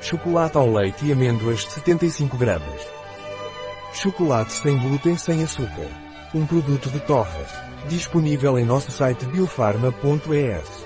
Chocolate ao leite e amêndoas de 75 gramas. Chocolate sem glúten sem açúcar. Um produto de Torres. Disponível em nosso site biofarma.es.